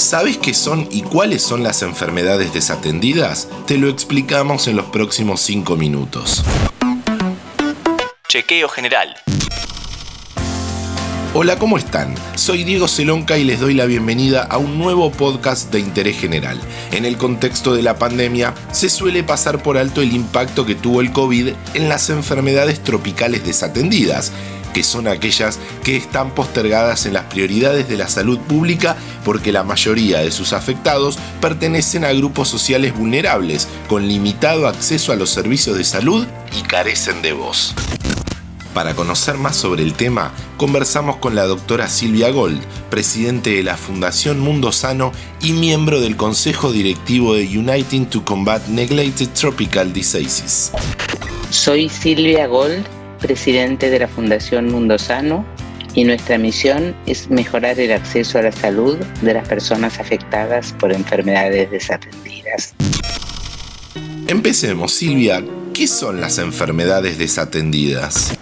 ¿Sabes qué son y cuáles son las enfermedades desatendidas? Te lo explicamos en los próximos 5 minutos. Chequeo general. Hola, ¿cómo están? Soy Diego Celonca y les doy la bienvenida a un nuevo podcast de interés general. En el contexto de la pandemia, se suele pasar por alto el impacto que tuvo el COVID en las enfermedades tropicales desatendidas, que son aquellas que están postergadas en las prioridades de la salud pública porque la mayoría de sus afectados pertenecen a grupos sociales vulnerables, con limitado acceso a los servicios de salud y carecen de voz. Para conocer más sobre el tema, conversamos con la doctora Silvia Gold, presidente de la Fundación Mundo Sano y miembro del Consejo Directivo de Uniting to Combat Neglected Tropical Diseases. Soy Silvia Gold, presidente de la Fundación Mundo Sano y nuestra misión es mejorar el acceso a la salud de las personas afectadas por enfermedades desatendidas. Empecemos, Silvia. ¿Qué son las enfermedades desatendidas?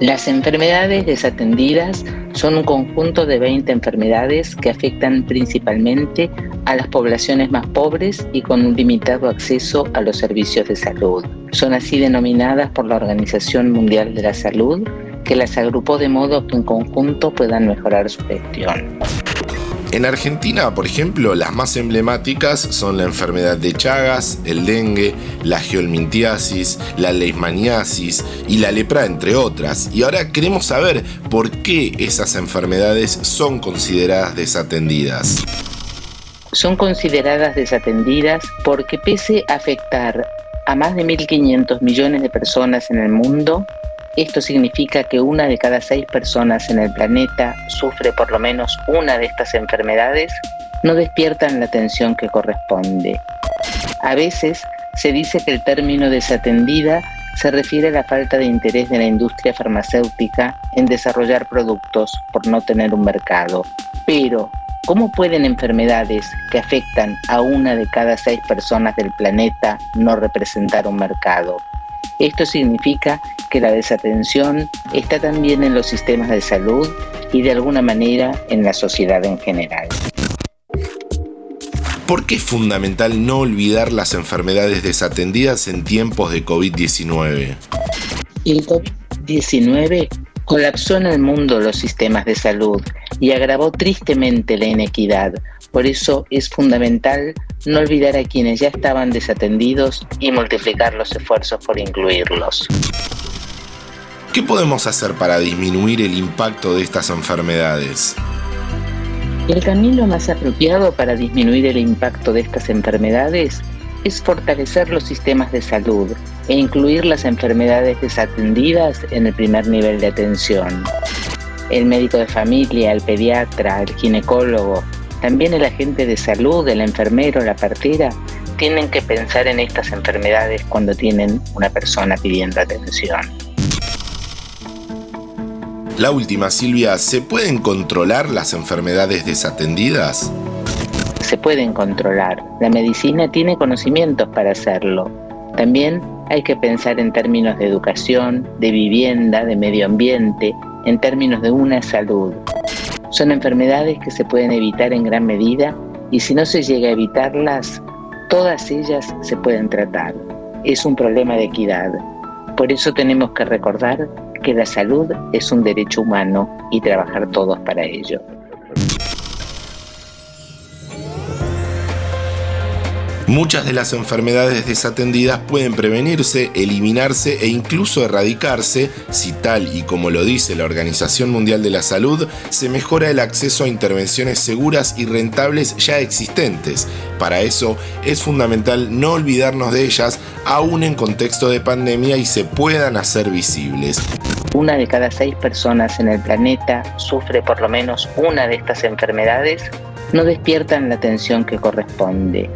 Las enfermedades desatendidas son un conjunto de 20 enfermedades que afectan principalmente a las poblaciones más pobres y con un limitado acceso a los servicios de salud. Son así denominadas por la Organización Mundial de la Salud, que las agrupó de modo que en conjunto puedan mejorar su gestión. En Argentina, por ejemplo, las más emblemáticas son la enfermedad de Chagas, el dengue, la geolmintiasis, la leishmaniasis y la lepra, entre otras. Y ahora queremos saber por qué esas enfermedades son consideradas desatendidas. Son consideradas desatendidas porque pese a afectar a más de 1.500 millones de personas en el mundo, esto significa que una de cada seis personas en el planeta sufre por lo menos una de estas enfermedades, no despiertan la atención que corresponde. A veces se dice que el término desatendida se refiere a la falta de interés de la industria farmacéutica en desarrollar productos por no tener un mercado. Pero, ¿cómo pueden enfermedades que afectan a una de cada seis personas del planeta no representar un mercado? Esto significa que la desatención está también en los sistemas de salud y de alguna manera en la sociedad en general. ¿Por qué es fundamental no olvidar las enfermedades desatendidas en tiempos de COVID-19? El COVID-19 colapsó en el mundo los sistemas de salud y agravó tristemente la inequidad. Por eso es fundamental no olvidar a quienes ya estaban desatendidos y multiplicar los esfuerzos por incluirlos. ¿Qué podemos hacer para disminuir el impacto de estas enfermedades? El camino más apropiado para disminuir el impacto de estas enfermedades es fortalecer los sistemas de salud e incluir las enfermedades desatendidas en el primer nivel de atención. El médico de familia, el pediatra, el ginecólogo, también el agente de salud, el enfermero, la partera, tienen que pensar en estas enfermedades cuando tienen una persona pidiendo atención. La última, Silvia, ¿se pueden controlar las enfermedades desatendidas? Se pueden controlar. La medicina tiene conocimientos para hacerlo. También hay que pensar en términos de educación, de vivienda, de medio ambiente, en términos de una salud. Son enfermedades que se pueden evitar en gran medida y si no se llega a evitarlas, todas ellas se pueden tratar. Es un problema de equidad. Por eso tenemos que recordar que la salud es un derecho humano y trabajar todos para ello. Muchas de las enfermedades desatendidas pueden prevenirse, eliminarse e incluso erradicarse si tal y como lo dice la Organización Mundial de la Salud, se mejora el acceso a intervenciones seguras y rentables ya existentes. Para eso es fundamental no olvidarnos de ellas aún en contexto de pandemia y se puedan hacer visibles. Una de cada seis personas en el planeta sufre por lo menos una de estas enfermedades, no despiertan la atención que corresponde.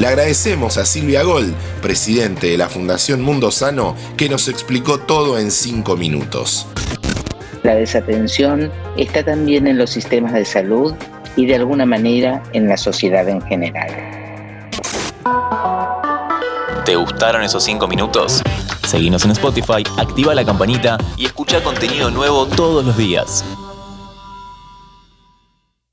Le agradecemos a Silvia Gold, presidente de la Fundación Mundo Sano, que nos explicó todo en cinco minutos. La desatención está también en los sistemas de salud y de alguna manera en la sociedad en general. ¿Te gustaron esos cinco minutos? Seguinos en Spotify, activa la campanita y escucha contenido nuevo todos los días.